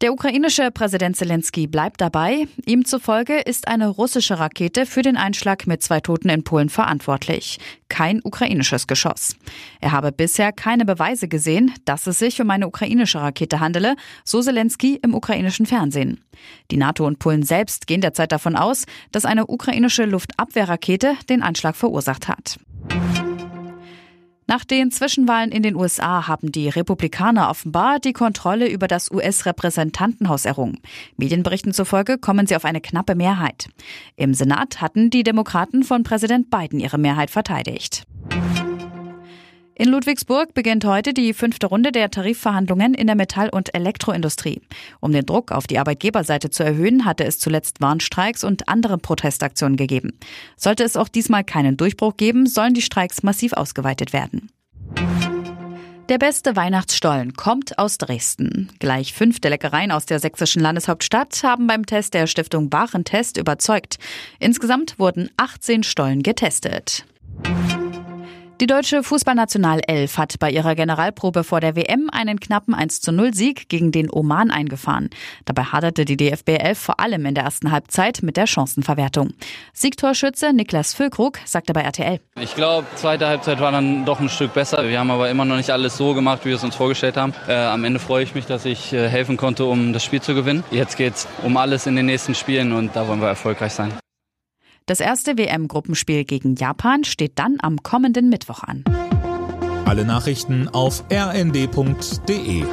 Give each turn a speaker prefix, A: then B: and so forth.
A: Der ukrainische Präsident Zelensky bleibt dabei. Ihm zufolge ist eine russische Rakete für den Einschlag mit zwei Toten in Polen verantwortlich. Kein ukrainisches Geschoss. Er habe bisher keine Beweise gesehen, dass es sich um eine ukrainische Rakete handele, so Zelensky im ukrainischen Fernsehen. Die NATO und Polen selbst gehen derzeit davon aus, dass eine ukrainische Luftabwehrrakete den Anschlag verursacht hat. Nach den Zwischenwahlen in den USA haben die Republikaner offenbar die Kontrolle über das US-Repräsentantenhaus errungen. Medienberichten zufolge kommen sie auf eine knappe Mehrheit. Im Senat hatten die Demokraten von Präsident Biden ihre Mehrheit verteidigt. In Ludwigsburg beginnt heute die fünfte Runde der Tarifverhandlungen in der Metall- und Elektroindustrie. Um den Druck auf die Arbeitgeberseite zu erhöhen, hatte es zuletzt Warnstreiks und andere Protestaktionen gegeben. Sollte es auch diesmal keinen Durchbruch geben, sollen die Streiks massiv ausgeweitet werden. Der beste Weihnachtsstollen kommt aus Dresden. Gleich fünf der Leckereien aus der sächsischen Landeshauptstadt haben beim Test der Stiftung Warentest überzeugt. Insgesamt wurden 18 Stollen getestet. Die deutsche Fußballnational 11 hat bei ihrer Generalprobe vor der WM einen knappen 1 zu 0 Sieg gegen den Oman eingefahren. Dabei haderte die DFB 11 vor allem in der ersten Halbzeit mit der Chancenverwertung. Siegtorschütze Niklas Füllkrug sagte bei RTL.
B: Ich glaube, zweite Halbzeit war dann doch ein Stück besser. Wir haben aber immer noch nicht alles so gemacht, wie wir es uns vorgestellt haben. Äh, am Ende freue ich mich, dass ich äh, helfen konnte, um das Spiel zu gewinnen. Jetzt geht es um alles in den nächsten Spielen und da wollen wir erfolgreich sein.
A: Das erste WM-Gruppenspiel gegen Japan steht dann am kommenden Mittwoch an.
C: Alle Nachrichten auf rnd.de